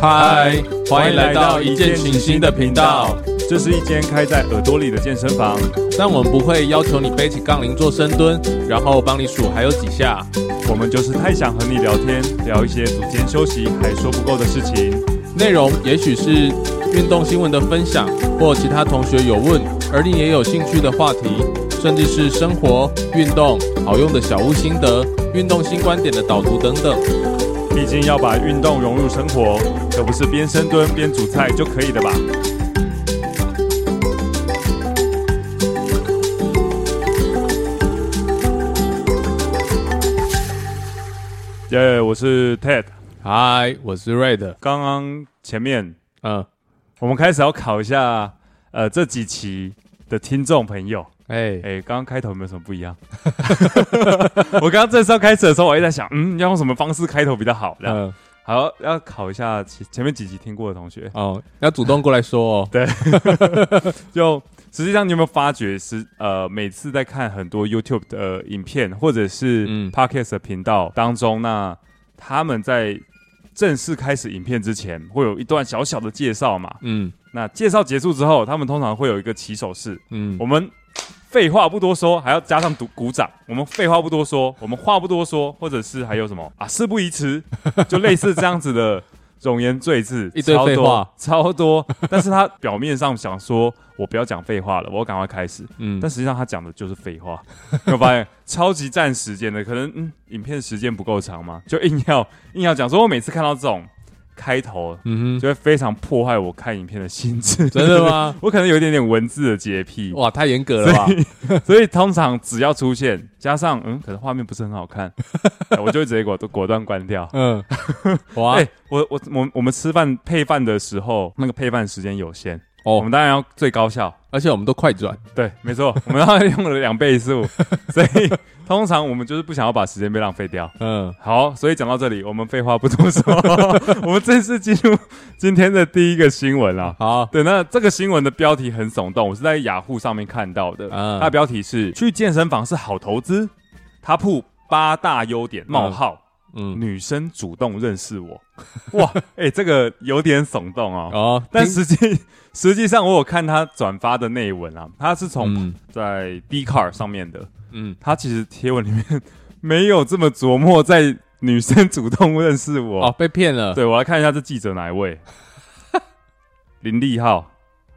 嗨，欢迎来到一见倾心的频道。这是一间开在耳朵里的健身房，但我们不会要求你背起杠铃做深蹲，然后帮你数还有几下。我们就是太想和你聊天，聊一些组间休息还说不够的事情。内容也许是运动新闻的分享，或其他同学有问而你也有兴趣的话题，甚至是生活、运动好用的小物心得、运动新观点的导读等等。毕竟要把运动融入生活，可不是边深蹲边煮菜就可以的吧？耶，我是 Ted，嗨，我是 Red。刚刚前面，嗯，我们开始要考一下，呃，这几期的听众朋友。哎哎、欸，刚、欸、刚开头有没有什么不一样？我刚刚正式要开始的时候，我一直在想，嗯，要用什么方式开头比较好？嗯，好，要考一下前前面几集听过的同学哦，要主动过来说哦。对，就实际上你有没有发觉是呃，每次在看很多 YouTube 的影片或者是 Podcast 的频道当中，那他们在正式开始影片之前，会有一段小小的介绍嘛？嗯，那介绍结束之后，他们通常会有一个起手式。嗯，我们。废话不多说，还要加上鼓鼓掌。我们废话不多说，我们话不多说，或者是还有什么啊？事不宜迟，就类似这样子的冗言赘字，一堆废话，超多。但是他表面上想说，我不要讲废话了，我赶快开始。嗯，但实际上他讲的就是废话。有没有发现超级占时间的，可能嗯，影片时间不够长嘛，就硬要硬要讲。说我每次看到这种。开头，嗯哼，就会非常破坏我看影片的心智。真的吗？我可能有一点点文字的洁癖。哇，太严格了吧？所以，所以通常只要出现加上嗯，可能画面不是很好看，我就会直接果果断关掉。嗯，哇，欸、我我我我们吃饭配饭的时候，那个配饭时间有限。哦，我们当然要最高效，而且我们都快转。对，没错，我们要用了两倍速，所以通常我们就是不想要把时间被浪费掉。嗯，好，所以讲到这里，我们废话不多说，我们正式进入今天的第一个新闻了。好，对，那这个新闻的标题很耸动，我是在雅虎上面看到的。嗯，它的标题是“去健身房是好投资”，它铺八大优点冒号。嗯，女生主动认识我，哇，哎、欸，这个有点耸动哦。哦，但实际 实际上我有看他转发的内文啊，他是从在 Dcard 上面的，嗯，他其实贴文里面没有这么琢磨在女生主动认识我。哦，被骗了。对，我来看一下这记者哪一位，林立浩，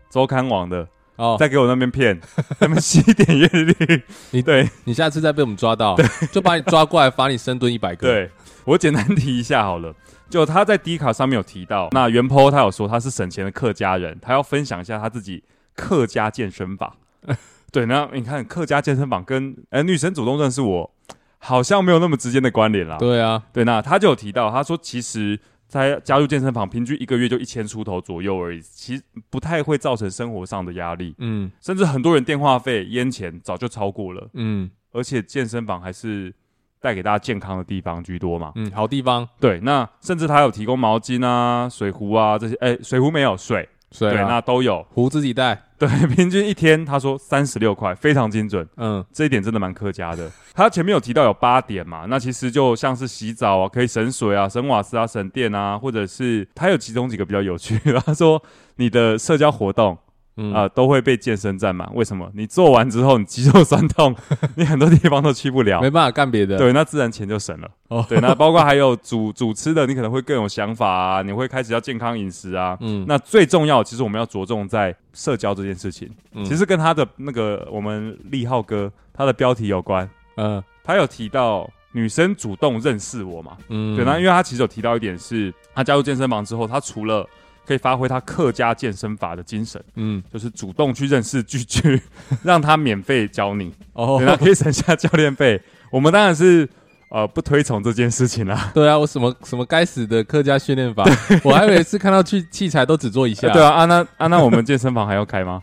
周刊网的。哦，再给我那边骗，那边吸点阅率，你对，你下次再被我们抓到，对，就把你抓过来罚你深蹲一百个。对，我简单提一下好了，就他在 D 卡上面有提到，那原 po 他有说他是省钱的客家人，他要分享一下他自己客家健身法。对，那你看客家健身房跟哎、欸、女神主动认识我，好像没有那么直接的关联啦。对啊，对，那他就有提到，他说其实。在加入健身房，平均一个月就一千出头左右而已，其实不太会造成生活上的压力。嗯，甚至很多人电话费、烟钱早就超过了。嗯，而且健身房还是带给大家健康的地方居多嘛。嗯，好地方。对，那甚至他有提供毛巾啊、水壶啊这些。哎、欸，水壶没有水。水，啊、对，那都有壶自己带。对，平均一天他说三十六块，非常精准。嗯，这一点真的蛮客家的。他前面有提到有八点嘛，那其实就像是洗澡啊，可以省水啊、省瓦斯啊、省电啊，或者是他有其中几个比较有趣。他说你的社交活动。嗯啊、呃，都会被健身占满。为什么？你做完之后，你肌肉酸痛，你很多地方都去不了，没办法干别的。对，那自然钱就省了。哦，对，那包括还有主主吃的，你可能会更有想法啊，你会开始要健康饮食啊。嗯，那最重要，其实我们要着重在社交这件事情。嗯，其实跟他的那个我们立浩哥他的标题有关。嗯，他有提到女生主动认识我嘛？嗯，对，那因为他其实有提到一点是，他加入健身房之后，他除了可以发挥他客家健身法的精神，嗯，就是主动去认识巨巨，让他免费教你，哦，对，他可以省下教练费。我们当然是呃不推崇这件事情啦。对啊，我什么什么该死的客家训练法，我还以为是看到去器材都只做一下。对啊，啊那啊那我们健身房还要开吗？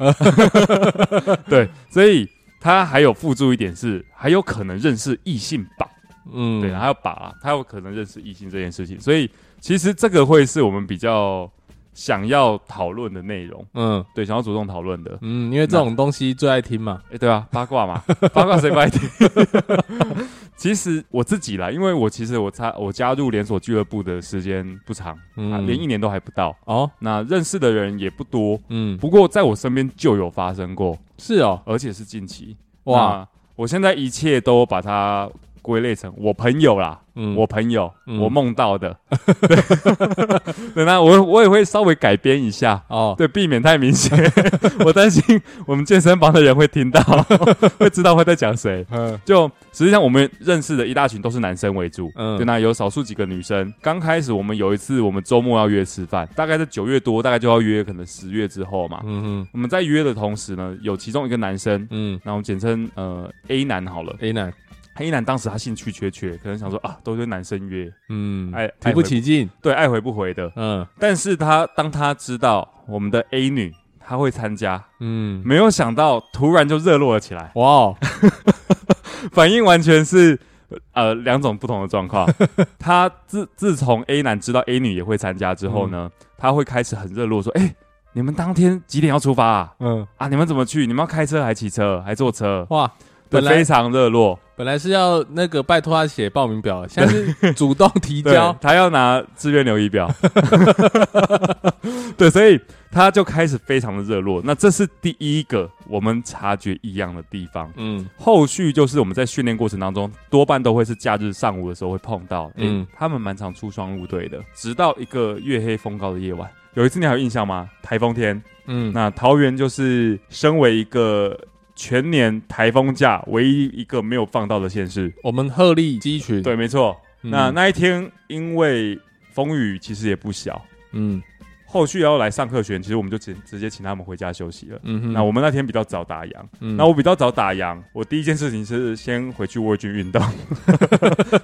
对，所以他还有附注一点是，还有可能认识异性吧？嗯，对，还有把他有可能认识异性这件事情，所以其实这个会是我们比较。想要讨论的内容，嗯，对，想要主动讨论的，嗯，因为这种东西最爱听嘛，哎、欸，对啊，八卦嘛，八卦谁不爱听？其实我自己啦，因为我其实我加我加入连锁俱乐部的时间不长，嗯、啊，连一年都还不到。哦。那认识的人也不多，嗯。不过在我身边就有发生过，是哦，而且是近期。哇，我现在一切都把它归类成我朋友啦。嗯，我朋友，嗯、我梦到的，对，那我我也会稍微改编一下哦，对，避免太明显。我担心我们健身房的人会听到，会知道会在讲谁。嗯，就实际上我们认识的一大群都是男生为主，嗯，对，那有少数几个女生。刚开始我们有一次，我们周末要约吃饭，大概在九月多，大概就要约，可能十月之后嘛。嗯哼，我们在约的同时呢，有其中一个男生，嗯，那我们简称呃 A 男好了，A 男。黑男当时他兴趣缺缺，可能想说啊，都是男生约，嗯，爱提不起劲，对，爱回不回的，嗯。但是他当他知道我们的 A 女他会参加，嗯，没有想到突然就热络了起来，哇、哦，反应完全是呃两种不同的状况。他自自从 A 男知道 A 女也会参加之后呢，嗯、他会开始很热络说，哎、欸，你们当天几点要出发啊？嗯，啊，你们怎么去？你们要开车还骑车还坐车？哇！对，非常热络。本来是要那个拜托他写报名表，现在是 主动提交，他要拿志愿留意表。对，所以他就开始非常的热络。那这是第一个我们察觉异样的地方。嗯，后续就是我们在训练过程当中，多半都会是假日上午的时候会碰到。嗯，他们蛮常出双入对的。直到一个月黑风高的夜晚，有一次你还有印象吗？台风天。嗯，那桃园就是身为一个。全年台风假唯一一个没有放到的县市，我们鹤立鸡群。对，没错。嗯、那那一天因为风雨其实也不小，嗯，后续要来上课学，其实我们就直直接请他们回家休息了。嗯哼。那我们那天比较早打烊，嗯、那我比较早打烊，我第一件事情是先回去沃军运动，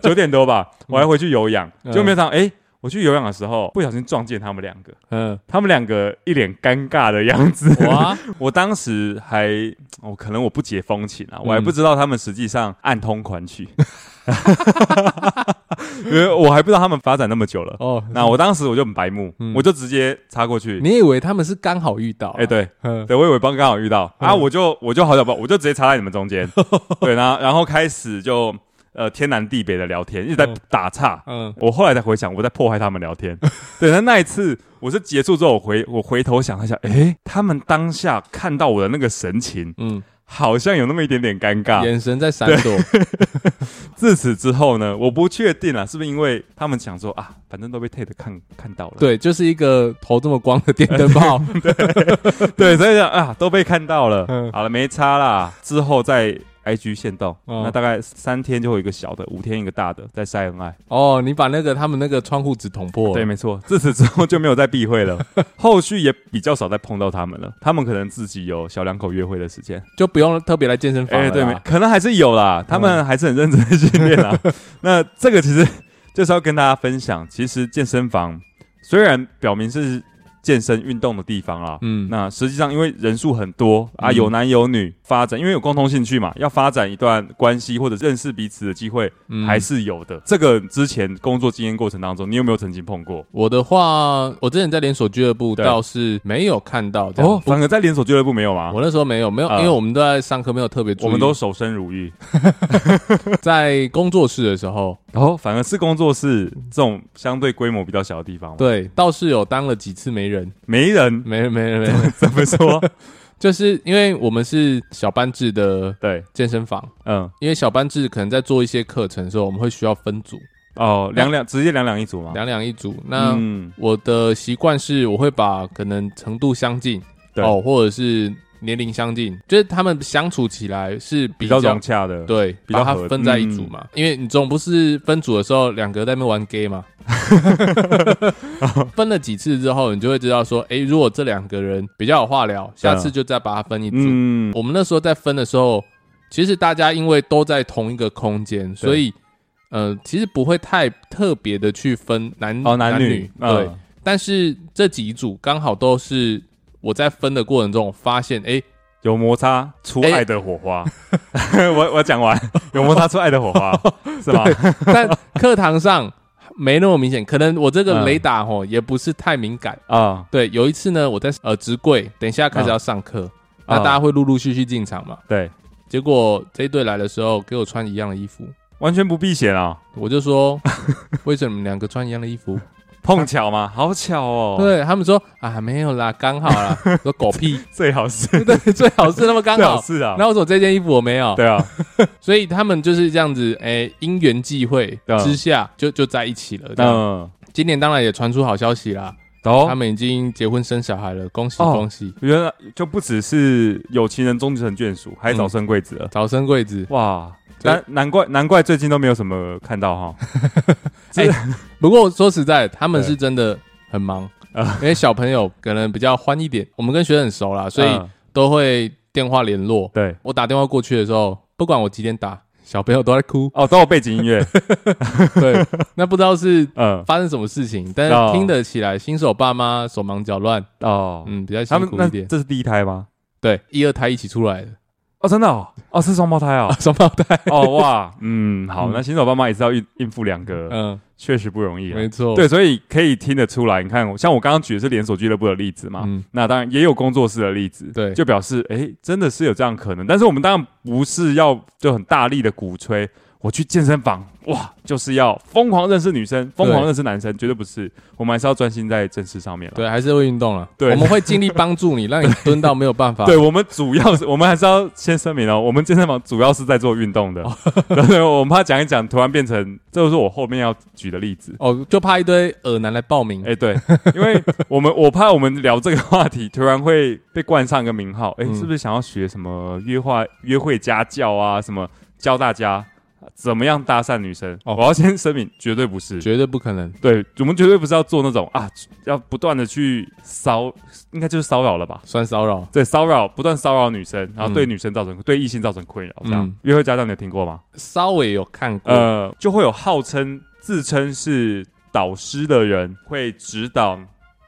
九点多吧，我还回去有氧，就没想哎。我去游泳的时候，不小心撞见他们两个。嗯，他们两个一脸尴尬的样子。哇！我当时还，我、哦、可能我不解风情啊，嗯、我还不知道他们实际上暗通款曲。因为我还不知道他们发展那么久了。哦，那我当时我就很白目，嗯、我就直接插过去。你以为他们是刚好遇到、啊？哎、欸，对，嗯、对，我以为刚刚好遇到。嗯、啊，我就我就好巧不，我就直接插在你们中间。对，然后然后开始就。呃，天南地北的聊天，一直在打岔。嗯，嗯我后来才回想，我在破坏他们聊天。对，那那一次我是结束之后，我回我回头想一下，哎、欸，他们当下看到我的那个神情，嗯，好像有那么一点点尴尬，眼神在闪躲。自此之后呢，我不确定啊，是不是因为他们想说啊，反正都被 Ted 看看到了，对，就是一个头这么光的电灯 泡，对，对，所以讲啊，都被看到了，嗯，好了，没差啦，之后再。I G 限动，哦、那大概三天就会有一个小的，五天一个大的，在晒恩爱。哦，你把那个他们那个窗户纸捅破了。对，没错。自此之后就没有再避讳了，后续也比较少再碰到他们了。他们可能自己有小两口约会的时间，就不用特别来健身房了。哎，对，可能还是有啦。他们还是很认真的训练啦。嗯、那这个其实就是要跟大家分享，其实健身房虽然表明是。健身运动的地方啊，嗯，那实际上因为人数很多啊，有男有女，发展因为有共同兴趣嘛，要发展一段关系或者认识彼此的机会，还是有的。这个之前工作经验过程当中，你有没有曾经碰过？我的话，我之前在连锁俱乐部倒是没有看到哦，反而在连锁俱乐部没有吗？我那时候没有，没有，因为我们都在上课，没有特别注意，我们都守身如玉。在工作室的时候，哦，反而是工作室这种相对规模比较小的地方，对，倒是有当了几次没人。没人，没人，没人，没人，怎么说？就是因为我们是小班制的，对。健身房，嗯，因为小班制可能在做一些课程的时候，我们会需要分组。哦，两两直接两两一组嘛，两两一组。那我的习惯是，我会把可能程度相近，哦，或者是年龄相近，就是他们相处起来是比较融洽的，对，把它分在一组嘛，因为你总不是分组的时候两个在那边玩 gay 嘛。分了几次之后，你就会知道说，哎、欸，如果这两个人比较有话聊，下次就再把它分一组。嗯，我们那时候在分的时候，其实大家因为都在同一个空间，所以，呃，其实不会太特别的去分男哦男女。对，但是这几组刚好都是我在分的过程中发现，哎，有摩擦出爱的火花。我我讲完，有摩擦出爱的火花，是吧？但课堂上。没那么明显，可能我这个雷达吼也不是太敏感啊。对，有一次呢，我在呃直柜，等一下开始要上课，那大家会陆陆续续进场嘛。对，结果这一队来的时候给我穿一样的衣服，完全不避嫌啊！我就说，为什么你们两个穿一样的衣服？碰巧吗？好巧哦！对他们说啊，没有啦，刚好啦。说狗屁，最好是，对，最好是那么刚好是啊。然后我说这件衣服我没有，对啊。所以他们就是这样子，哎，因缘际会之下就就在一起了。嗯，今年当然也传出好消息啦，哦，他们已经结婚生小孩了，恭喜恭喜！原来就不只是有情人终成眷属，还早生贵子了，早生贵子哇！难难怪难怪最近都没有什么看到哈。哎，不过说实在，他们是真的很忙啊，因为小朋友可能比较欢一点。我们跟学生很熟啦，所以都会电话联络。对，我打电话过去的时候，不管我几点打，小朋友都在哭哦，都有背景音乐。对，那不知道是嗯发生什么事情，但是听得起来新手爸妈手忙脚乱哦，嗯，比较辛苦一点。这是第一胎吗？对，一二胎一起出来的。哦，真的哦，哦是双胞胎哦，双胞胎。哦哇，嗯好，那新手爸妈也是要应应付两个，嗯，确实不容易，没错，对，所以可以听得出来，你看，像我刚刚举的是连锁俱乐部的例子嘛，嗯，那当然也有工作室的例子，对，就表示哎，真的是有这样可能，但是我们当然不是要就很大力的鼓吹。我去健身房，哇，就是要疯狂认识女生，疯狂认识男生，绝对不是。我们还是要专心在正事上面了。对，还是会运动了。对，我们会尽力帮助你，让你蹲到没有办法。对，我们主要是，我们还是要先声明哦，我们健身房主要是在做运动的。对，我们怕讲一讲，突然变成，这就是我后面要举的例子。哦，就怕一堆恶男来报名。哎，对，因为我们我怕我们聊这个话题，突然会被冠上一个名号。哎，是不是想要学什么约会约会家教啊？什么教大家？怎么样搭讪女生？哦，我要先声明，绝对不是，绝对不可能。对，我们绝对不是要做那种啊，要不断的去骚，应该就是骚扰了吧？算骚扰，对，骚扰，不断骚扰女生，然后对女生造成、嗯、对异性造成困扰，这样。嗯、约会家长你有听过吗？稍微有看过，呃，就会有号称自称是导师的人，会指导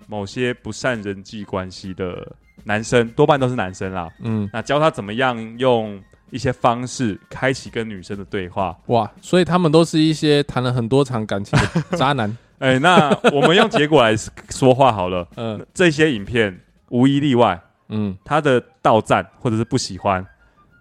某些不善人际关系的男生，多半都是男生啦。嗯，那教他怎么样用。一些方式开启跟女生的对话，哇！所以他们都是一些谈了很多场感情的渣男。哎、欸，那我们用结果来说话好了。嗯，这些影片无一例外，嗯，他的到赞或者是不喜欢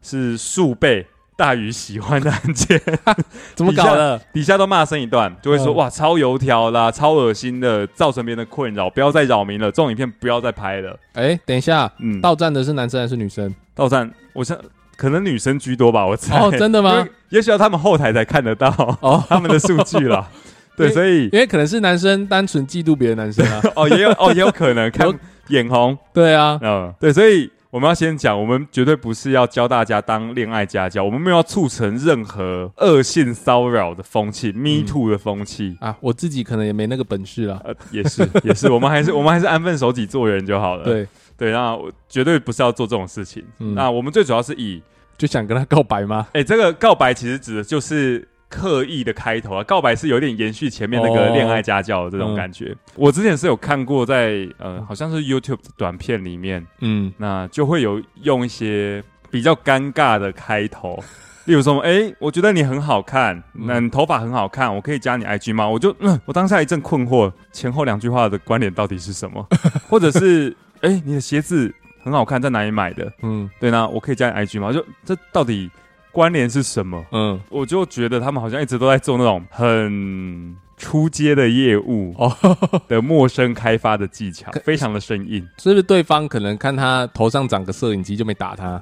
是数倍大于喜欢的案件。怎么搞的？底下都骂声一段，就会说、嗯、哇，超油条啦，超恶心的，造成别人的困扰，不要再扰民了。这种影片不要再拍了。哎、欸，等一下，嗯，到站的是男生还是女生？到站，我想。可能女生居多吧，我猜。哦，真的吗？也许要他们后台才看得到哦，他们的数据啦。对，所以因为可能是男生单纯嫉妒别的男生啊。哦，也有哦，也有可能看眼红。对啊，嗯，对，所以我们要先讲，我们绝对不是要教大家当恋爱家教，我们没有要促成任何恶性骚扰的风气，Me Too 的风气啊。我自己可能也没那个本事啦。呃，也是，也是，我们还是我们还是安分守己做人就好了。对。对，那我绝对不是要做这种事情。嗯、那我们最主要是以就想跟他告白吗？哎、欸，这个告白其实指的就是刻意的开头啊。告白是有点延续前面那个恋爱家教的这种感觉。哦嗯、我之前是有看过在呃，好像是 YouTube 的短片里面，嗯，那就会有用一些比较尴尬的开头，例如说，哎、欸，我觉得你很好看，那你头发很好看，我可以加你 IG 吗？我就嗯，我当下一阵困惑，前后两句话的关联到底是什么？或者是？哎、欸，你的鞋子很好看，在哪里买的？嗯，对呢，我可以加你 IG 吗？就这到底关联是什么？嗯，我就觉得他们好像一直都在做那种很出街的业务哦的陌生开发的技巧，非常的生硬。是不是对方可能看他头上长个摄影机就没打他？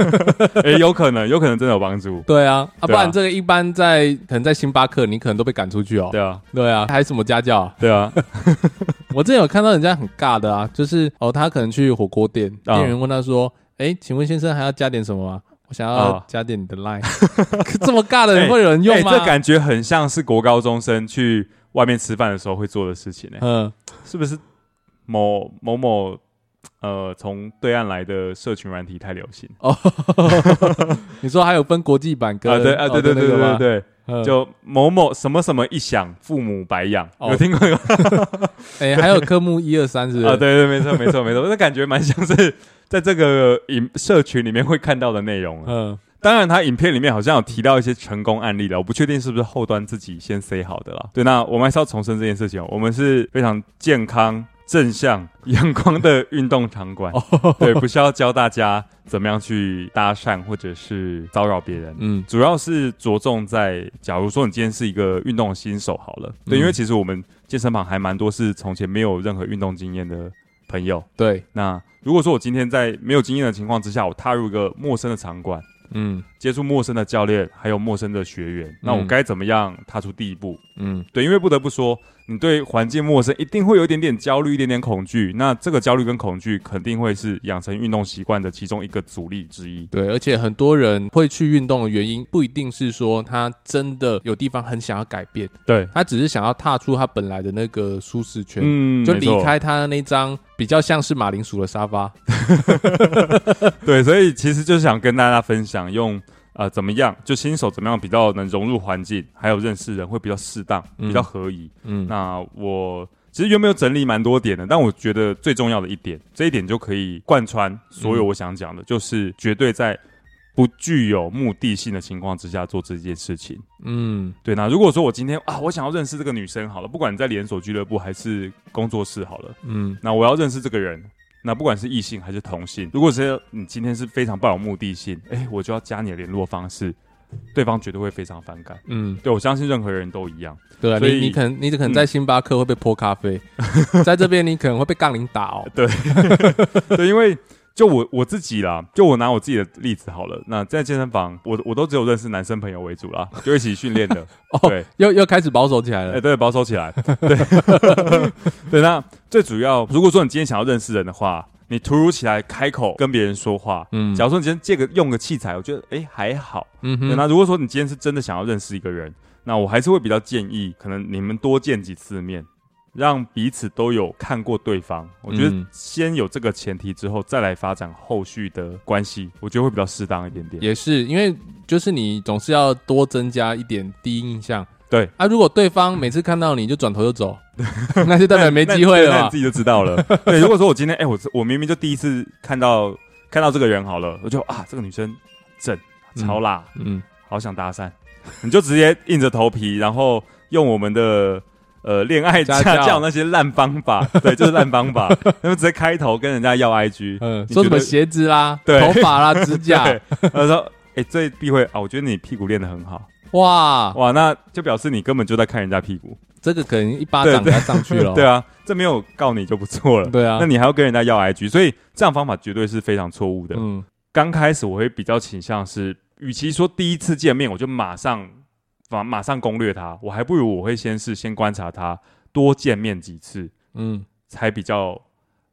哎、欸，有可能，有可能真的有帮助。对啊，啊，不然这个一般在可能在星巴克，你可能都被赶出去哦。对啊，对啊，还什么家教？对啊。我之前有看到人家很尬的啊，就是哦，他可能去火锅店，店员问他说：“哎，请问先生还要加点什么吗？我想要加点你的 line。”这么尬的人会有人用吗？这感觉很像是国高中生去外面吃饭的时候会做的事情呢。嗯，是不是某某某呃从对岸来的社群软体太流行？哦，你说还有分国际版跟啊对啊对对对对对。就某某什么什么一响，父母白养，有听过吗？哎，还有科目一二三是？啊，对对，没错没错没错，那感觉蛮像是在这个影社群里面会看到的内容。嗯，当然，他影片里面好像有提到一些成功案例了，我不确定是不是后端自己先 say 好的啦。对，那我们还是要重申这件事情，我们是非常健康。正向阳光的运动场馆，对，不需要教大家怎么样去搭讪或者是骚扰别人，嗯，主要是着重在，假如说你今天是一个运动新手好了，对，因为其实我们健身房还蛮多是从前没有任何运动经验的朋友，对，那如果说我今天在没有经验的情况之下，我踏入一个陌生的场馆。嗯，接触陌生的教练，还有陌生的学员，那我该怎么样踏出第一步？嗯，对，因为不得不说，你对环境陌生，一定会有一点点焦虑，一点点恐惧。那这个焦虑跟恐惧，肯定会是养成运动习惯的其中一个阻力之一。对，而且很多人会去运动的原因，不一定是说他真的有地方很想要改变，对，他只是想要踏出他本来的那个舒适圈，嗯，就离开他的那张比较像是马铃薯的沙发。对，所以其实就是想跟大家分享。用呃怎么样，就新手怎么样比较能融入环境，还有认识人会比较适当，比较合宜。嗯，那我其实原本有整理蛮多点的，但我觉得最重要的一点，这一点就可以贯穿所有我想讲的，嗯、就是绝对在不具有目的性的情况之下做这件事情。嗯，对。那如果说我今天啊，我想要认识这个女生，好了，不管你在连锁俱乐部还是工作室，好了，嗯，那我要认识这个人。那不管是异性还是同性，如果是你今天是非常抱有目的性，哎、欸，我就要加你的联络方式，对方绝对会非常反感。嗯，对，我相信任何人都一样。对啊，所以你你可能你可能在星巴克会被泼咖啡，嗯、在这边你可能会被杠铃打哦。对，对，因为就我我自己啦，就我拿我自己的例子好了。那在健身房，我我都只有认识男生朋友为主啦，就一起训练的。哦，对，又又开始保守起来了。哎、欸，对，保守起来。对 对，那。最主要，如果说你今天想要认识人的话，你突如其来开口跟别人说话，嗯，假如说你今天借个用个器材，我觉得哎还好，嗯哼。那如果说你今天是真的想要认识一个人，那我还是会比较建议，可能你们多见几次面，让彼此都有看过对方。我觉得先有这个前提之后，再来发展后续的关系，我觉得会比较适当一点点。也是因为就是你总是要多增加一点第一印象。对啊，如果对方每次看到你就转头就走，那就代表没机会了。那你自己就知道了。对，如果说我今天，哎、欸，我我明明就第一次看到看到这个人好了，我就啊，这个女生正超辣，嗯，嗯好想搭讪，你就直接硬着头皮，然后用我们的呃恋爱家教。那些烂方法，对，就是烂方法，他们直接开头跟人家要 IG，嗯，说什么鞋子啦、对。头发啦、指甲，他说，哎、欸，这必会啊，我觉得你屁股练得很好。哇。哇，那就表示你根本就在看人家屁股，这个可能一巴掌给他上去了。对啊，这没有告你就不错了。对啊，那你还要跟人家要 IG，所以这样方法绝对是非常错误的。嗯，刚开始我会比较倾向是，与其说第一次见面我就马上马马上攻略他，我还不如我会先是先观察他，多见面几次，嗯，才比较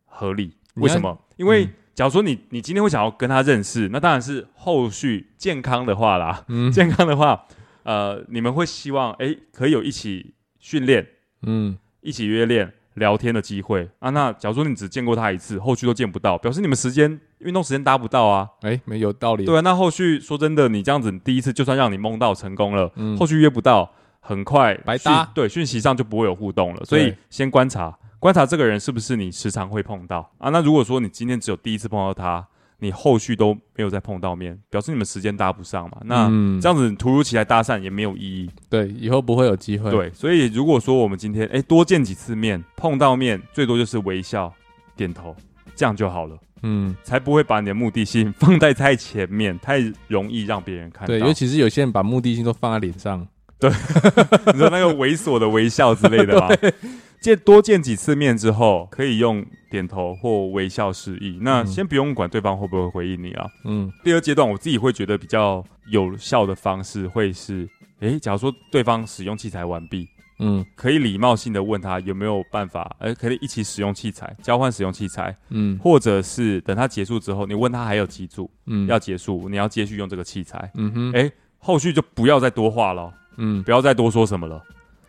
合理。为什么？因为假如说你你今天会想要跟他认识，那当然是后续健康的话啦。嗯，健康的话。呃，你们会希望哎，可以有一起训练，嗯，一起约练聊天的机会啊。那假如说你只见过他一次，后续都见不到，表示你们时间运动时间搭不到啊。哎，没有道理。对啊，那后续说真的，你这样子第一次就算让你梦到成功了，嗯，后续约不到，很快白搭。对，讯息上就不会有互动了。所以先观察观察这个人是不是你时常会碰到啊。那如果说你今天只有第一次碰到他。你后续都没有再碰到面，表示你们时间搭不上嘛？那这样子突如其来搭讪也没有意义。对，以后不会有机会。对，所以如果说我们今天哎多见几次面，碰到面最多就是微笑、点头，这样就好了。嗯，才不会把你的目的性放在太前面，太容易让别人看到。对，尤其是有些人把目的性都放在脸上。对，你说那个猥琐的微笑之类的吧。见多见几次面之后，可以用点头或微笑示意。那先不用管对方会不会回应你啊。嗯。第二阶段，我自己会觉得比较有效的方式会是：诶，假如说对方使用器材完毕，嗯，可以礼貌性的问他有没有办法，呃，可以一起使用器材，交换使用器材，嗯，或者是等他结束之后，你问他还有几组，嗯，要结束，你要继续用这个器材，嗯哼，哎，后续就不要再多话了，嗯，不要再多说什么了。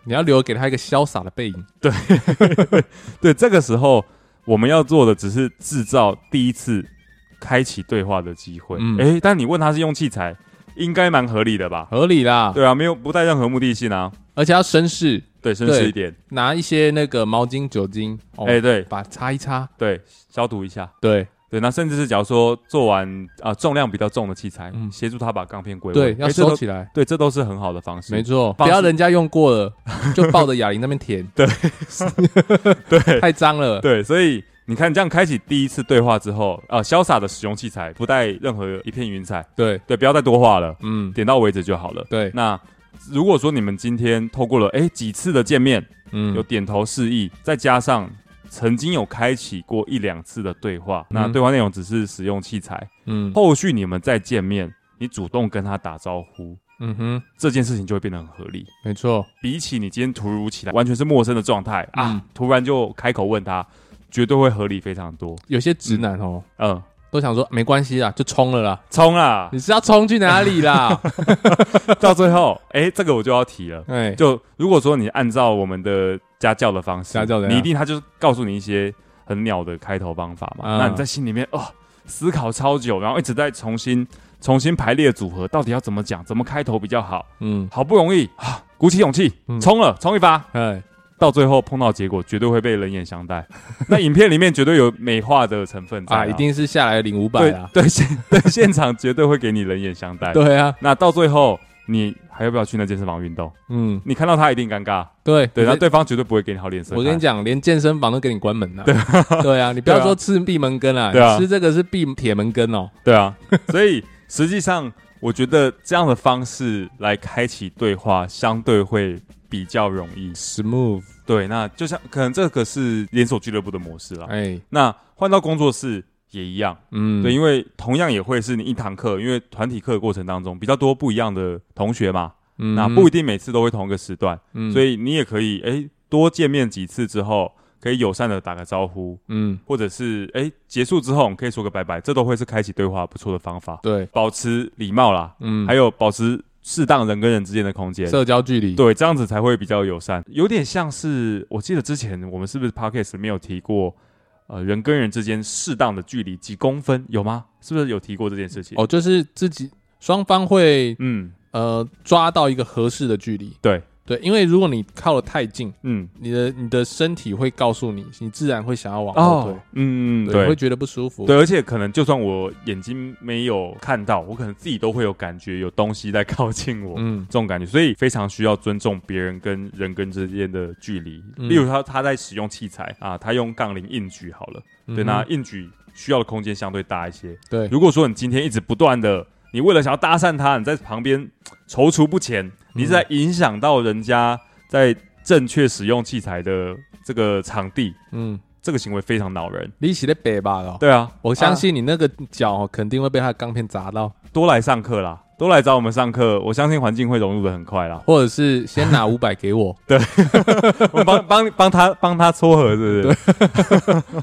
你要留给他一个潇洒的背影。对，对，这个时候我们要做的只是制造第一次开启对话的机会。嗯，诶，但你问他是用器材，应该蛮合理的吧？合理啦。对啊，没有不带任何目的性啊，而且要绅士，对，绅士一点，拿一些那个毛巾、酒精，哎，对，把擦一擦，对，消毒一下，对，对，那甚至是假如说做完啊、呃、重量比较重的器材，嗯，协助他把钢片归位，对，要收起来，对，这都是很好的方式，没错，不要人家用过了 就抱着哑铃那边舔，对，对，太脏了，对，所以你看这样开启第一次对话之后，啊、呃，潇洒的使用器材，不带任何一片云彩，对，对，不要再多话了，嗯，点到为止就好了，对，那如果说你们今天透过了哎几次的见面，嗯，有点头示意，再加上。曾经有开启过一两次的对话，嗯、那对话内容只是使用器材。嗯，后续你们再见面，你主动跟他打招呼，嗯哼，这件事情就会变得很合理。没错，比起你今天突如其来完全是陌生的状态、嗯、啊，突然就开口问他，绝对会合理非常多。有些直男哦，嗯，嗯都想说没关系啦，就冲了啦，冲啦！你是要冲去哪里啦？到最后，哎、欸，这个我就要提了。哎，就如果说你按照我们的。家教的方式，家教的，你一定他就告诉你一些很鸟的开头方法嘛？嗯、那你在心里面哦思考超久，然后一直在重新重新排列组合，到底要怎么讲，怎么开头比较好？嗯，好不容易啊，鼓起勇气冲、嗯、了，冲一发，哎，到最后碰到结果，绝对会被冷眼相待。那影片里面绝对有美化的成分在啊，一定是下来领五百啊，对 现对现场绝对会给你冷眼相待。对啊，那到最后。你还要不要去那健身房运动？嗯，你看到他一定尴尬。对对，那对方绝对不会给你好脸色。我跟你讲，连健身房都给你关门了。对对啊，你不要说吃闭门羹啊，吃这个是闭铁门羹哦。对啊，所以实际上我觉得这样的方式来开启对话，相对会比较容易。Smooth。对，那就像可能这个是连锁俱乐部的模式了。哎，那换到工作室。也一样，嗯，对，因为同样也会是你一堂课，因为团体课的过程当中比较多不一样的同学嘛，嗯，那不一定每次都会同一个时段，嗯，所以你也可以，哎，多见面几次之后，可以友善的打个招呼，嗯，或者是，哎，结束之后我们可以说个拜拜，这都会是开启对话不错的方法，对，保持礼貌啦，嗯，还有保持适当人跟人之间的空间，社交距离，对，这样子才会比较友善，有点像是我记得之前我们是不是 Podcast 没有提过？呃，人跟人之间适当的距离几公分有吗？是不是有提过这件事情？哦，就是自己双方会，嗯，呃，抓到一个合适的距离，对。对，因为如果你靠的太近，嗯，你的你的身体会告诉你，你自然会想要往后退，嗯嗯，对，会觉得不舒服。对，而且可能就算我眼睛没有看到，我可能自己都会有感觉，有东西在靠近我，嗯，这种感觉，所以非常需要尊重别人跟人跟之间的距离。例如他他在使用器材啊，他用杠铃硬举好了，对，那硬举需要的空间相对大一些。对，如果说你今天一直不断的，你为了想要搭讪他，你在旁边 踌躇不前。你是在影响到人家在正确使用器材的这个场地，嗯，这个行为非常恼人。你起的北吧？哦，对啊，我相信你那个脚肯定会被他的钢片砸到。多来上课啦，多来找我们上课，我相信环境会融入的很快啦。或者是先拿 五百给我，对，我帮帮帮他帮他撮合，是不是？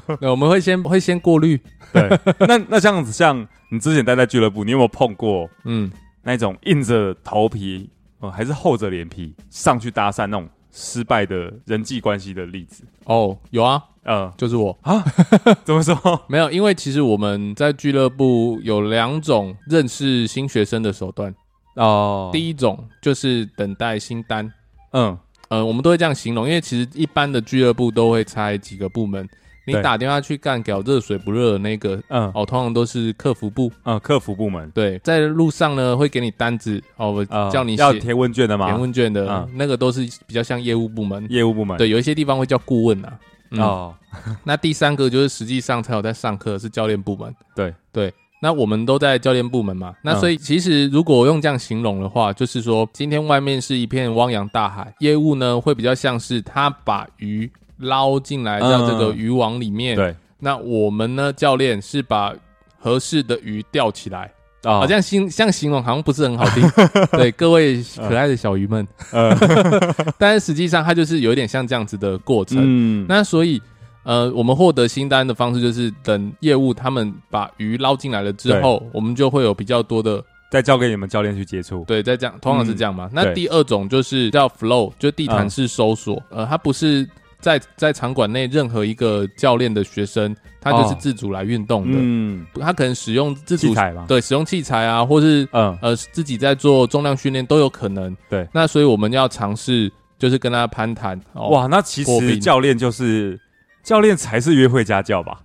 对，对，我们会先会先过滤。对，那那这样子，像你之前待在俱乐部，你有没有碰过？嗯，那种硬着头皮。呃，还是厚着脸皮上去搭讪那种失败的人际关系的例子。哦，有啊，嗯，就是我。啊，怎么说？没有，因为其实我们在俱乐部有两种认识新学生的手段。哦。第一种就是等待新单，嗯。呃，我们都会这样形容，因为其实一般的俱乐部都会拆几个部门。你打电话去干搞热水不热的那个，嗯，哦，通常都是客服部，嗯，客服部门，对，在路上呢会给你单子，哦，我叫你写要填问卷的吗？填问卷的，嗯，那个都是比较像业务部门，业务部门，对，有一些地方会叫顾问啊，哦，那第三个就是实际上才有在上课是教练部门，对。对，那我们都在教练部门嘛，那所以其实如果用这样形容的话，就是说今天外面是一片汪洋大海，业务呢会比较像是他把鱼。捞进来到这个渔网里面，对。那我们呢？教练是把合适的鱼钓起来啊，好像形像形容好像不是很好听。对，各位可爱的小鱼们，呃 但是实际上它就是有一点像这样子的过程。嗯，那所以呃，我们获得新单的方式就是等业务他们把鱼捞进来了之后，我们就会有比较多的再交给你们教练去接触。对，再这样，通常是这样嘛。那第二种就是叫 flow，就地毯式搜索。呃，它不是。在在场馆内，任何一个教练的学生，他就是自主来运动的。哦、嗯，他可能使用自主器材嘛，对，使用器材啊，或是嗯呃自己在做重量训练都有可能。对，那所以我们要尝试，就是跟他攀谈。哇，那其实教练就是教练才是约会家教吧？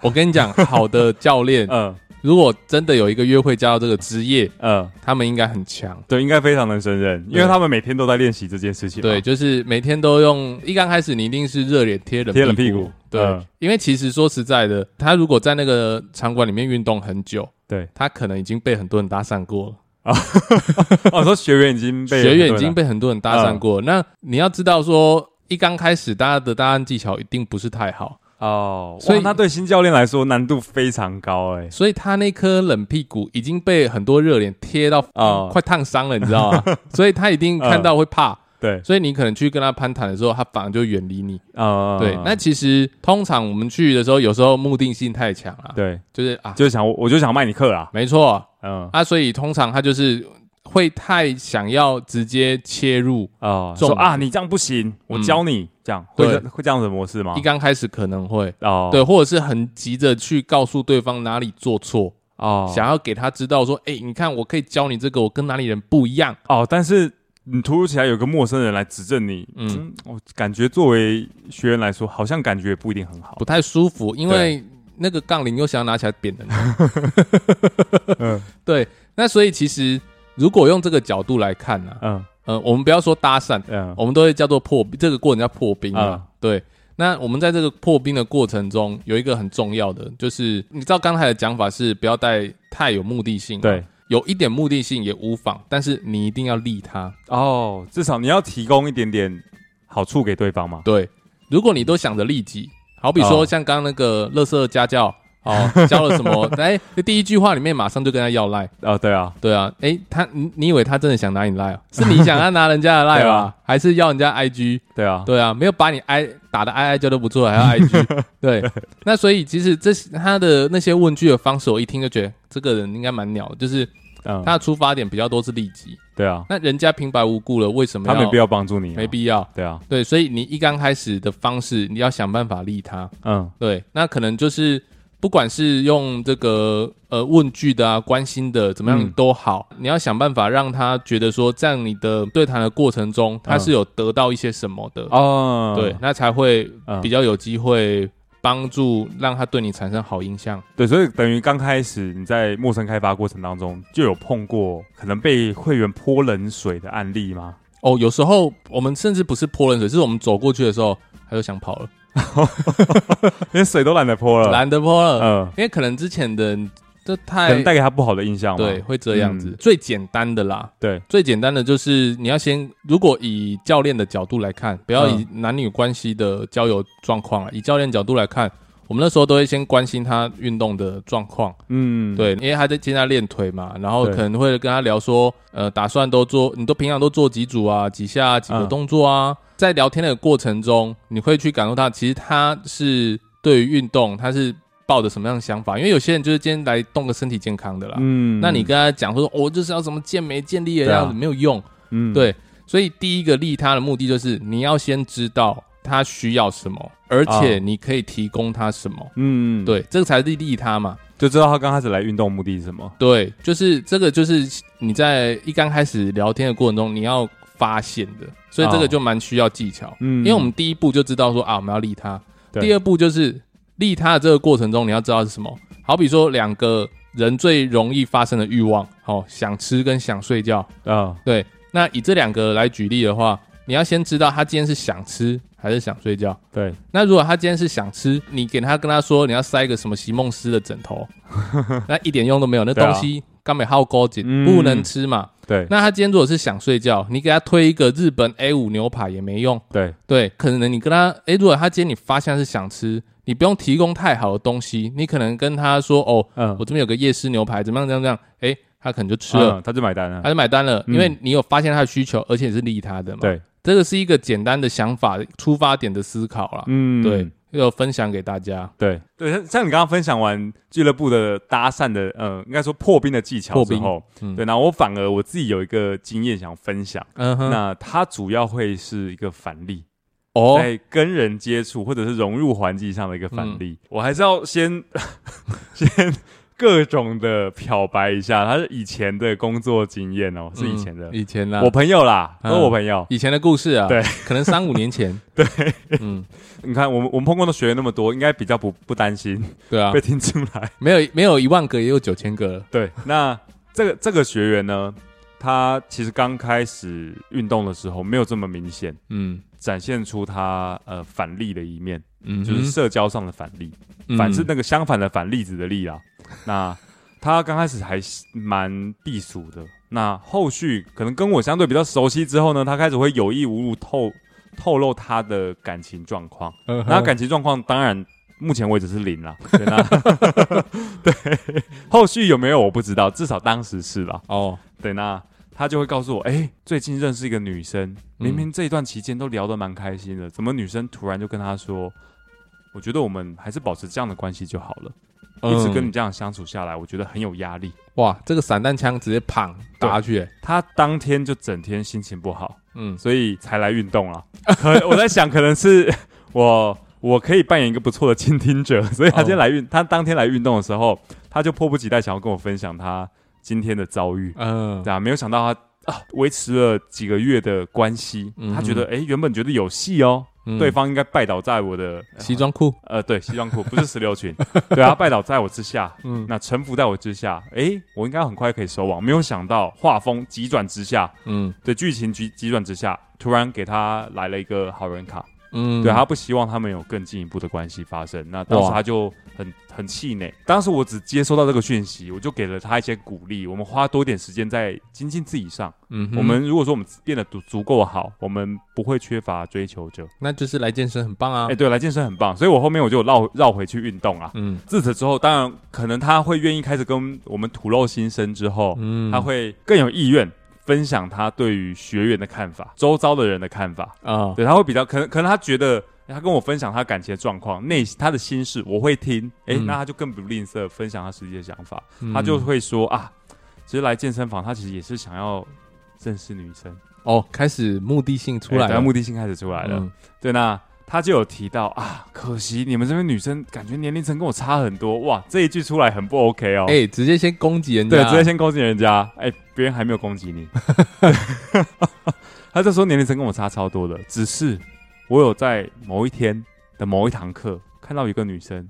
我跟你讲，好的教练，嗯。如果真的有一个约会加到这个职业，嗯，他们应该很强，对，应该非常能胜任，因为他们每天都在练习这件事情。对，就是每天都用。一刚开始你一定是热脸贴冷贴冷屁股，对，嗯、因为其实说实在的，他如果在那个场馆里面运动很久，对，他可能已经被很多人搭讪过了啊。哦，说学员已经被学员已经被很多人搭讪过，嗯、那你要知道说，一刚开始大家的搭讪技巧一定不是太好。哦，所以他对新教练来说难度非常高哎，所以他那颗冷屁股已经被很多热脸贴到啊，快烫伤了，你知道吗？所以他一定看到会怕，对，所以你可能去跟他攀谈的时候，他反而就远离你。啊。对，那其实通常我们去的时候，有时候目的性太强了，对，就是啊，就是想我就想卖你课啦，没错，嗯，啊，所以通常他就是。会太想要直接切入啊，说啊，你这样不行，我教你这样，会会这样子的模式吗？一刚开始可能会哦，对，或者是很急着去告诉对方哪里做错哦，想要给他知道说，哎，你看我可以教你这个，我跟哪里人不一样哦。但是你突如其来有个陌生人来指正你，嗯，我感觉作为学员来说，好像感觉不一定很好，不太舒服，因为那个杠铃又想要拿起来扁人。嗯，对，那所以其实。如果用这个角度来看呢、啊，嗯呃，我们不要说搭讪，嗯，我们都会叫做破这个过程叫破冰啊。嗯、对，那我们在这个破冰的过程中，有一个很重要的，就是你知道刚才的讲法是不要带太有目的性，对，有一点目的性也无妨，但是你一定要利他哦，至少你要提供一点点好处给对方嘛。对，如果你都想着利己，好比说像刚刚那个乐色家教。哦，教了什么？哎，第一句话里面马上就跟他要赖啊，对啊，对啊，哎，他你你以为他真的想拿你赖啊？是你想要拿人家的赖吧？还是要人家 IG？对啊，对啊，没有把你挨打的哀哀叫都不错，还要 IG？对，那所以其实这他的那些问句的方式，我一听就觉得这个人应该蛮鸟，就是他的出发点比较多是利己。对啊，那人家平白无故了，为什么他没必要帮助你？没必要。对啊，对，所以你一刚开始的方式，你要想办法利他。嗯，对，那可能就是。不管是用这个呃问句的啊，关心的怎么样都好，嗯、你要想办法让他觉得说，在你的对谈的过程中，他是有得到一些什么的哦，对，那才会比较有机会帮助让他对你产生好印象。对，所以等于刚开始你在陌生开发过程当中就有碰过可能被会员泼冷水的案例吗？哦，有时候我们甚至不是泼冷水，是我们走过去的时候他就想跑了。连水都懒得泼了，懒得泼了。嗯，因为可能之前的这太可能带给他不好的印象嘛。对，会这样子。嗯、最简单的啦，对，最简单的就是你要先，如果以教练的角度来看，不要以男女关系的交友状况啊，以教练角度来看，我们那时候都会先关心他运动的状况。嗯，对，因为他在现在练腿嘛，然后可能会跟他聊说，呃，打算都做，你都平常都做几组啊，几下几个动作啊。嗯在聊天的过程中，你会去感受到，其实他是对于运动，他是抱着什么样的想法？因为有些人就是今天来动个身体健康的啦，嗯，那你跟他讲说，我、哦、就是要什么健美健力的这样子，没有用，嗯，对。所以第一个利他的目的就是你要先知道他需要什么，而且你可以提供他什么，嗯，对，这个才是利他嘛，就知道他刚开始来运动目的是什么。对，就是这个，就是你在一刚开始聊天的过程中，你要。发现的，所以这个就蛮需要技巧，嗯，因为我们第一步就知道说啊，我们要利他，第二步就是利他的这个过程中，你要知道是什么，好比说两个人最容易发生的欲望，哦，想吃跟想睡觉，啊、哦，对，那以这两个来举例的话，你要先知道他今天是想吃还是想睡觉，对，那如果他今天是想吃，你给他跟他说你要塞一个什么席梦思的枕头，那一点用都没有，那东西根本耗高级，不能吃嘛。对，那他今天如果是想睡觉，你给他推一个日本 A 五牛排也没用。对对，可能你跟他，诶，如果他今天你发现是想吃，你不用提供太好的东西，你可能跟他说，哦，嗯，我这边有个夜市牛排，怎么样，这样这样，诶，他可能就吃了，嗯、他就买单了，他就买单了，嗯、因为你有发现他的需求，而且是利他的嘛。对，这个是一个简单的想法出发点的思考啦。嗯，对。要分享给大家，对。对，像你刚刚分享完俱乐部的搭讪的，呃，应该说破冰的技巧之后，嗯、对，那我反而我自己有一个经验想分享，嗯哼，那它主要会是一个反例，哦，在跟人接触或者是融入环境上的一个反例，嗯、我还是要先 先各种的漂白一下，他是以前的工作经验哦，是以前的，以前的，我朋友啦，都是我朋友，以前的故事啊，对，可能三五年前，对，嗯，你看我们我们碰过的学员那么多，应该比较不不担心，对啊，被听出来，没有没有一万个，也有九千个，对，那这个这个学员呢，他其实刚开始运动的时候没有这么明显，嗯，展现出他呃反例的一面，嗯，就是社交上的反例，反是那个相反的反例子的例啊。那他刚开始还蛮避暑的，那后续可能跟我相对比较熟悉之后呢，他开始会有意无意透透露他的感情状况。那他感情状况当然目前为止是零啦。对，那 对，后续有没有我不知道，至少当时是啦。哦，对，那他就会告诉我，哎、欸，最近认识一个女生，明明这一段期间都聊得蛮开心的，怎么女生突然就跟他说，我觉得我们还是保持这样的关系就好了。一直跟你这样相处下来，我觉得很有压力。哇，这个散弹枪直接砰打下去，他当天就整天心情不好，嗯，所以才来运动啊。可 我在想，可能是我我可以扮演一个不错的倾听者，所以他今天来运，他当天来运动的时候，他就迫不及待想要跟我分享他今天的遭遇。嗯，对啊，没有想到他啊，维持了几个月的关系，他觉得哎，原本觉得有戏哦。嗯、对方应该拜倒在我的西装裤，呃，对，西装裤不是石榴裙，对啊，拜倒在我之下，嗯，那臣服在我之下，诶，我应该很快可以收网，没有想到画风急转直下，嗯，对，剧情急急转直下，突然给他来了一个好人卡。嗯，对，他不希望他们有更进一步的关系发生。那当时他就很很气馁。当时我只接收到这个讯息，我就给了他一些鼓励。我们花多点时间在精进自己上。嗯，我们如果说我们变得足足够好，我们不会缺乏追求者。那就是来健身很棒啊！哎，对，来健身很棒。所以我后面我就绕绕回去运动啊。嗯，自此之后，当然可能他会愿意开始跟我们吐露心声之后，嗯，他会更有意愿。分享他对于学员的看法，周遭的人的看法。啊，oh. 对，他会比较可能，可能他觉得他跟我分享他感情的状况，内他的心事，我会听，哎、那他就更不吝啬分享他实际的想法，嗯、他就会说啊，其实来健身房，他其实也是想要认识女生。哦，oh, 开始目的性出来了，欸、目的性开始出来了，嗯、对，那。他就有提到啊，可惜你们这边女生感觉年龄层跟我差很多哇，这一句出来很不 OK 哦。哎、欸，直接先攻击人家，对，直接先攻击人家。哎、欸，别人还没有攻击你，他就说年龄层跟我差超多的，只是我有在某一天的某一堂课看到一个女生，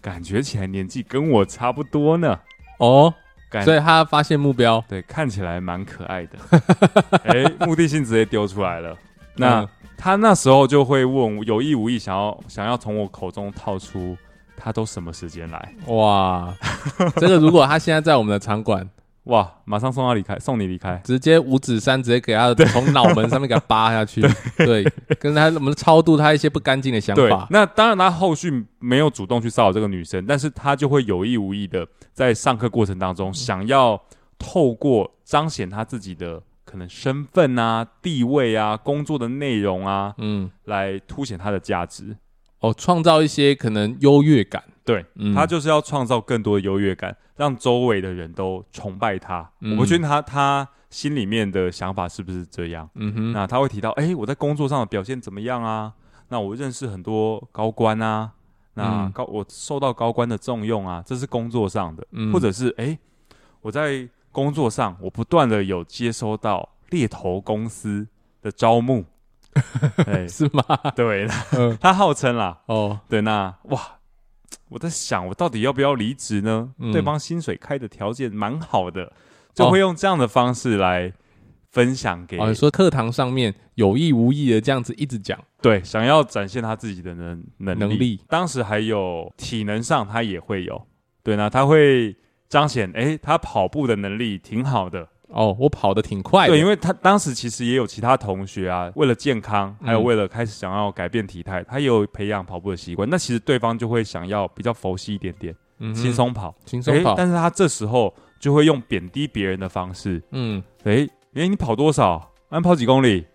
感觉起来年纪跟我差不多呢。哦，感所以他发现目标，对，看起来蛮可爱的。哎、欸，目的性直接丢出来了，那。嗯他那时候就会问，有意无意想要想要从我口中套出他都什么时间来？哇，这个如果他现在在我们的场馆，哇，马上送他离开，送你离开，直接五指山直接给他从脑门上面给他扒下去，对，对，跟他我们超度他一些不干净的想法。那当然，他后续没有主动去骚扰这个女生，但是他就会有意无意的在上课过程当中，想要透过彰显他自己的。可能身份啊、地位啊、工作的内容啊，嗯，来凸显他的价值哦，创造一些可能优越感。对，嗯、他就是要创造更多的优越感，让周围的人都崇拜他。嗯、我不确定他他心里面的想法是不是这样。嗯哼，那他会提到，哎、欸，我在工作上的表现怎么样啊？那我认识很多高官啊，那高、嗯、我受到高官的重用啊，这是工作上的，嗯、或者是哎、欸，我在。工作上，我不断的有接收到猎头公司的招募，欸、是吗？对，嗯、他号称啦，哦，对，那哇，我在想，我到底要不要离职呢？嗯、对方薪水开的条件蛮好的，就会用这样的方式来分享给，哦、说课堂上面有意无意的这样子一直讲，对，想要展现他自己的能能力，能力。当时还有体能上他也会有，对，那他会。彰显，哎，他跑步的能力挺好的哦，我跑得挺快的。对，因为他当时其实也有其他同学啊，为了健康，还有为了开始想要改变体态，嗯、他也有培养跑步的习惯。那其实对方就会想要比较佛系一点点，嗯，轻松跑，轻松跑。但是他这时候就会用贬低别人的方式，嗯，哎，哎，你跑多少？啊，跑几公里？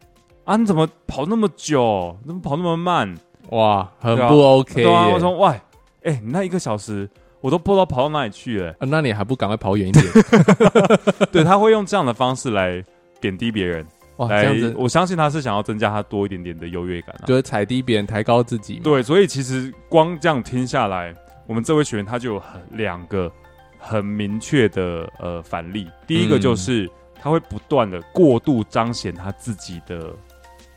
啊，你怎么跑那么久？怎么跑那么慢？哇，很不 OK。对啊，我说，喂，哎，你那一个小时。我都不知道跑到哪里去了，啊，那你还不赶快跑远一点？对，他会用这样的方式来贬低别人，哇，来这样子，我相信他是想要增加他多一点点的优越感，就是踩低别人，抬高自己。对，所以其实光这样听下来，我们这位学员他就有很两个很明确的呃反例。第一个就是他会不断的过度彰显他自己的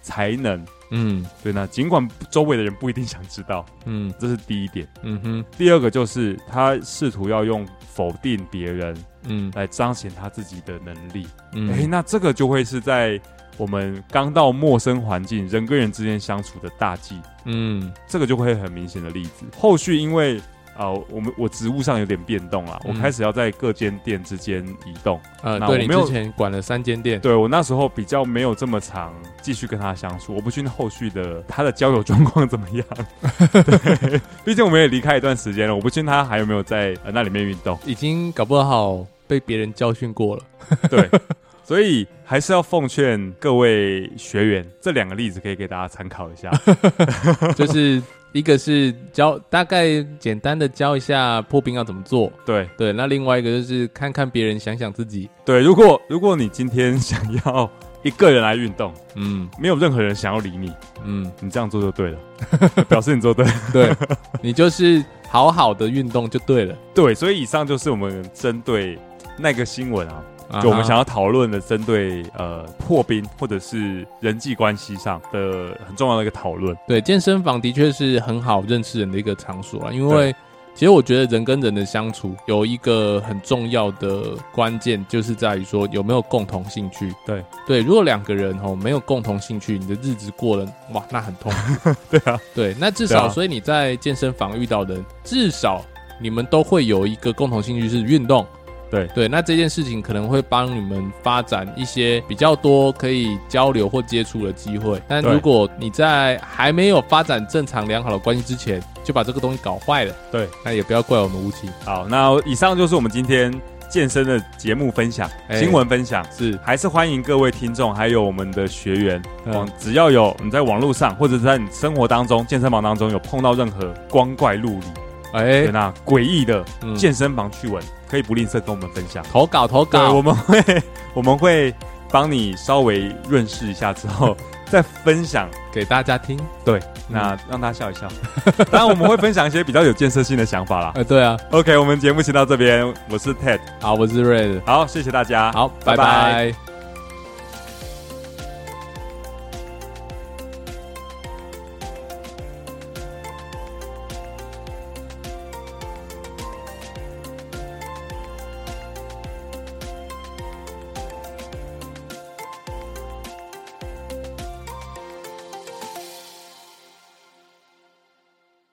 才能。嗯，对，那尽管周围的人不一定想知道，嗯，这是第一点，嗯哼。第二个就是他试图要用否定别人，嗯，来彰显他自己的能力，嗯，哎，那这个就会是在我们刚到陌生环境，人跟人之间相处的大忌，嗯，这个就会很明显的例子。后续因为。啊、呃，我们我职务上有点变动啊，嗯、我开始要在各间店之间移动。呃，那我没有，之前管了三间店，对我那时候比较没有这么长继续跟他相处，我不确定后续的他的交友状况怎么样。对，毕竟我们也离开一段时间了，我不确定他还有没有在、呃、那里面运动，已经搞不好被别人教训过了。对，所以还是要奉劝各位学员，这两个例子可以给大家参考一下，就是。一个是教大概简单的教一下破冰要怎么做，对对。那另外一个就是看看别人，想想自己。对，如果如果你今天想要一个人来运动，嗯，没有任何人想要理你，嗯，你这样做就对了，表示你做对，对，你就是好好的运动就对了。对，所以以上就是我们针对那个新闻啊。就我们想要讨论的，针对呃破冰或者是人际关系上的很重要的一个讨论。对，健身房的确是很好认识人的一个场所啊，因为其实我觉得人跟人的相处有一个很重要的关键，就是在于说有没有共同兴趣。对对，如果两个人哦没有共同兴趣，你的日子过了哇，那很痛。对啊，对，那至少所以你在健身房遇到的，至少你们都会有一个共同兴趣是运动。对。对，那这件事情可能会帮你们发展一些比较多可以交流或接触的机会。但如果你在还没有发展正常良好的关系之前，就把这个东西搞坏了，对，那也不要怪我们无情。好，那以上就是我们今天健身的节目分享，欸、新闻分享。是，还是欢迎各位听众还有我们的学员，嗯，只要有你在网络上或者在你生活当中健身房当中有碰到任何光怪陆离，哎、欸，那诡异的健身房趣闻。嗯可以不吝啬跟我们分享，投稿投稿，我们会我们会帮你稍微润饰一下之后 再分享给大家听。对，那让大家笑一笑。当然我们会分享一些比较有建设性的想法啦。呃，对啊。OK，我们节目先到这边，我是 Ted，好，我是 Red，好，谢谢大家，好，拜拜。拜拜。